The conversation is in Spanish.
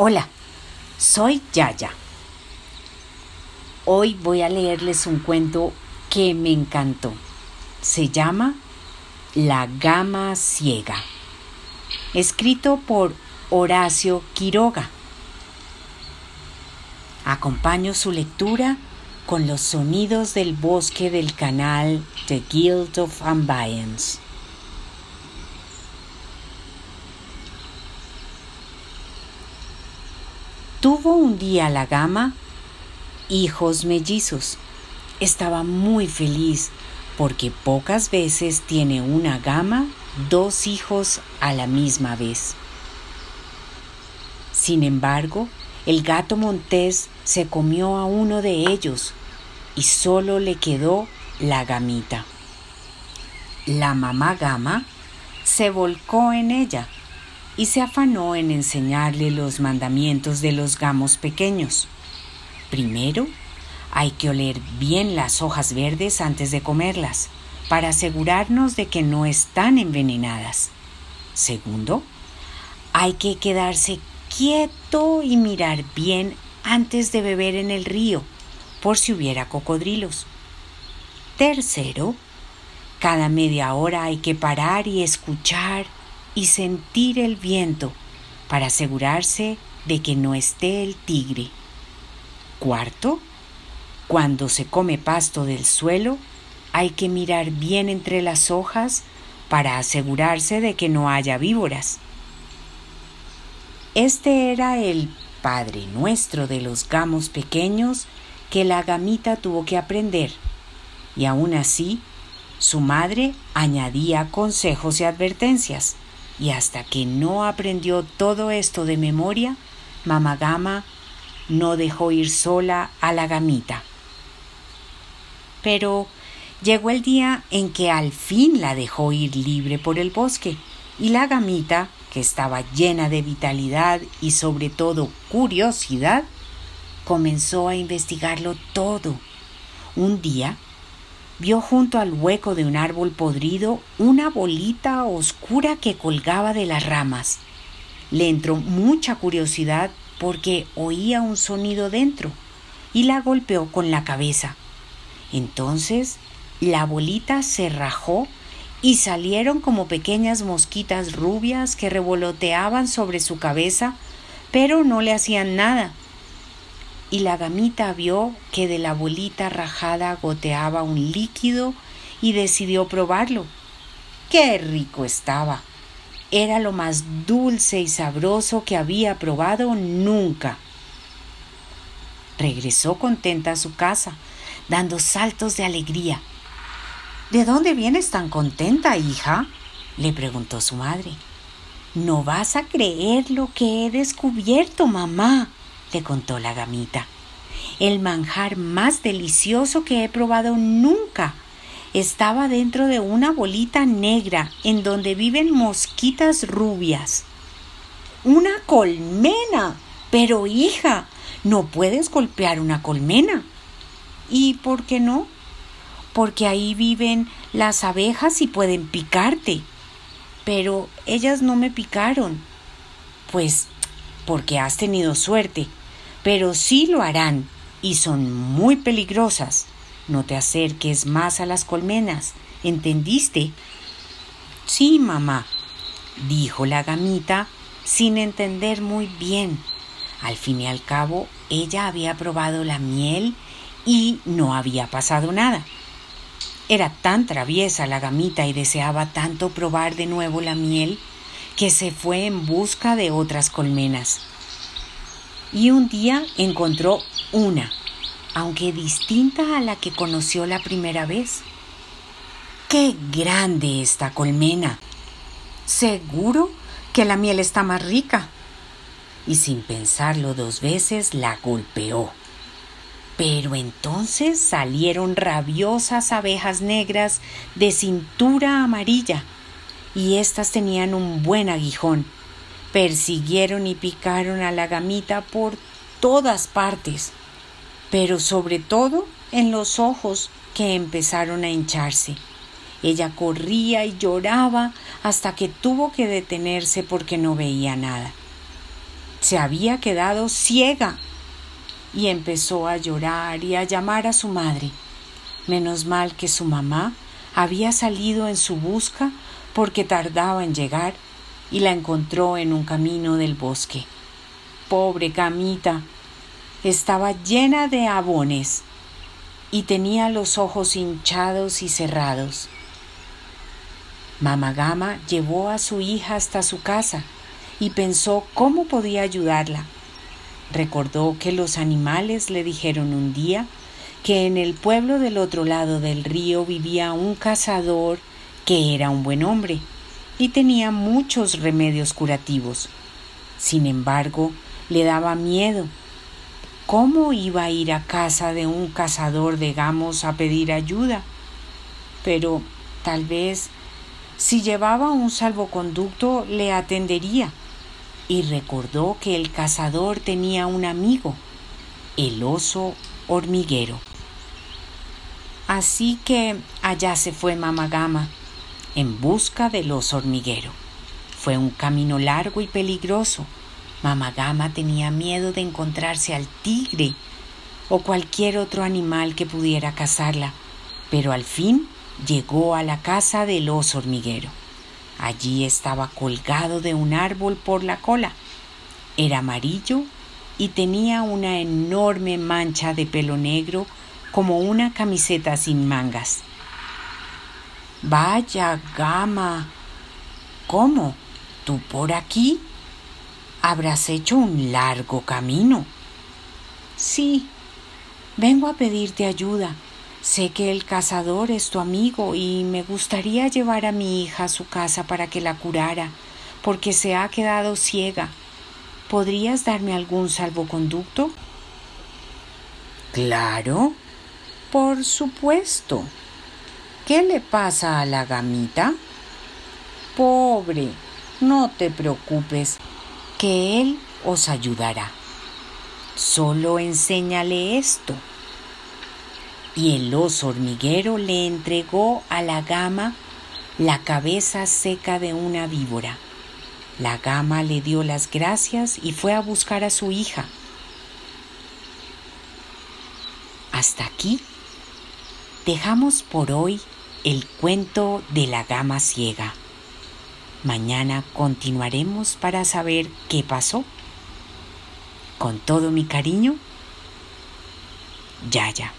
Hola, soy Yaya. Hoy voy a leerles un cuento que me encantó. Se llama La Gama Ciega, escrito por Horacio Quiroga. Acompaño su lectura con los sonidos del bosque del canal The Guild of Ambience. Tuvo un día la gama hijos mellizos. Estaba muy feliz porque pocas veces tiene una gama dos hijos a la misma vez. Sin embargo, el gato montés se comió a uno de ellos y solo le quedó la gamita. La mamá gama se volcó en ella y se afanó en enseñarle los mandamientos de los gamos pequeños. Primero, hay que oler bien las hojas verdes antes de comerlas, para asegurarnos de que no están envenenadas. Segundo, hay que quedarse quieto y mirar bien antes de beber en el río, por si hubiera cocodrilos. Tercero, cada media hora hay que parar y escuchar y sentir el viento para asegurarse de que no esté el tigre. Cuarto, cuando se come pasto del suelo, hay que mirar bien entre las hojas para asegurarse de que no haya víboras. Este era el Padre Nuestro de los gamos pequeños que la gamita tuvo que aprender, y aún así su madre añadía consejos y advertencias y hasta que no aprendió todo esto de memoria, Mamá Gama no dejó ir sola a la gamita. Pero llegó el día en que al fin la dejó ir libre por el bosque, y la gamita, que estaba llena de vitalidad y sobre todo curiosidad, comenzó a investigarlo todo. Un día vio junto al hueco de un árbol podrido una bolita oscura que colgaba de las ramas. Le entró mucha curiosidad porque oía un sonido dentro y la golpeó con la cabeza. Entonces la bolita se rajó y salieron como pequeñas mosquitas rubias que revoloteaban sobre su cabeza, pero no le hacían nada y la gamita vio que de la bolita rajada goteaba un líquido y decidió probarlo. ¡Qué rico estaba! Era lo más dulce y sabroso que había probado nunca. Regresó contenta a su casa, dando saltos de alegría. ¿De dónde vienes tan contenta, hija? le preguntó su madre. No vas a creer lo que he descubierto, mamá, le contó la gamita. El manjar más delicioso que he probado nunca estaba dentro de una bolita negra en donde viven mosquitas rubias. Una colmena. Pero hija, no puedes golpear una colmena. ¿Y por qué no? Porque ahí viven las abejas y pueden picarte. Pero ellas no me picaron. Pues porque has tenido suerte pero sí lo harán y son muy peligrosas. No te acerques más a las colmenas, ¿entendiste? Sí, mamá, dijo la gamita sin entender muy bien. Al fin y al cabo, ella había probado la miel y no había pasado nada. Era tan traviesa la gamita y deseaba tanto probar de nuevo la miel que se fue en busca de otras colmenas y un día encontró una, aunque distinta a la que conoció la primera vez. ¡Qué grande esta colmena! Seguro que la miel está más rica. Y sin pensarlo dos veces la golpeó. Pero entonces salieron rabiosas abejas negras de cintura amarilla, y éstas tenían un buen aguijón persiguieron y picaron a la gamita por todas partes, pero sobre todo en los ojos que empezaron a hincharse. Ella corría y lloraba hasta que tuvo que detenerse porque no veía nada. se había quedado ciega y empezó a llorar y a llamar a su madre. Menos mal que su mamá había salido en su busca porque tardaba en llegar y la encontró en un camino del bosque. Pobre camita, estaba llena de abones y tenía los ojos hinchados y cerrados. Mamagama llevó a su hija hasta su casa y pensó cómo podía ayudarla. Recordó que los animales le dijeron un día que en el pueblo del otro lado del río vivía un cazador que era un buen hombre y tenía muchos remedios curativos. Sin embargo, le daba miedo. ¿Cómo iba a ir a casa de un cazador de gamos a pedir ayuda? Pero tal vez si llevaba un salvoconducto le atendería. Y recordó que el cazador tenía un amigo, el oso hormiguero. Así que allá se fue Mamagama en busca del oso hormiguero. Fue un camino largo y peligroso. Mamagama tenía miedo de encontrarse al tigre o cualquier otro animal que pudiera cazarla, pero al fin llegó a la casa del oso hormiguero. Allí estaba colgado de un árbol por la cola. Era amarillo y tenía una enorme mancha de pelo negro como una camiseta sin mangas. Vaya gama. ¿Cómo? ¿Tú por aquí? Habrás hecho un largo camino. Sí, vengo a pedirte ayuda. Sé que el cazador es tu amigo y me gustaría llevar a mi hija a su casa para que la curara, porque se ha quedado ciega. ¿Podrías darme algún salvoconducto? Claro, por supuesto. ¿Qué le pasa a la gamita? Pobre, no te preocupes, que él os ayudará. Solo enséñale esto. Y el oso hormiguero le entregó a la gama la cabeza seca de una víbora. La gama le dio las gracias y fue a buscar a su hija. Hasta aquí dejamos por hoy el cuento de la gama ciega. Mañana continuaremos para saber qué pasó. Con todo mi cariño, Yaya.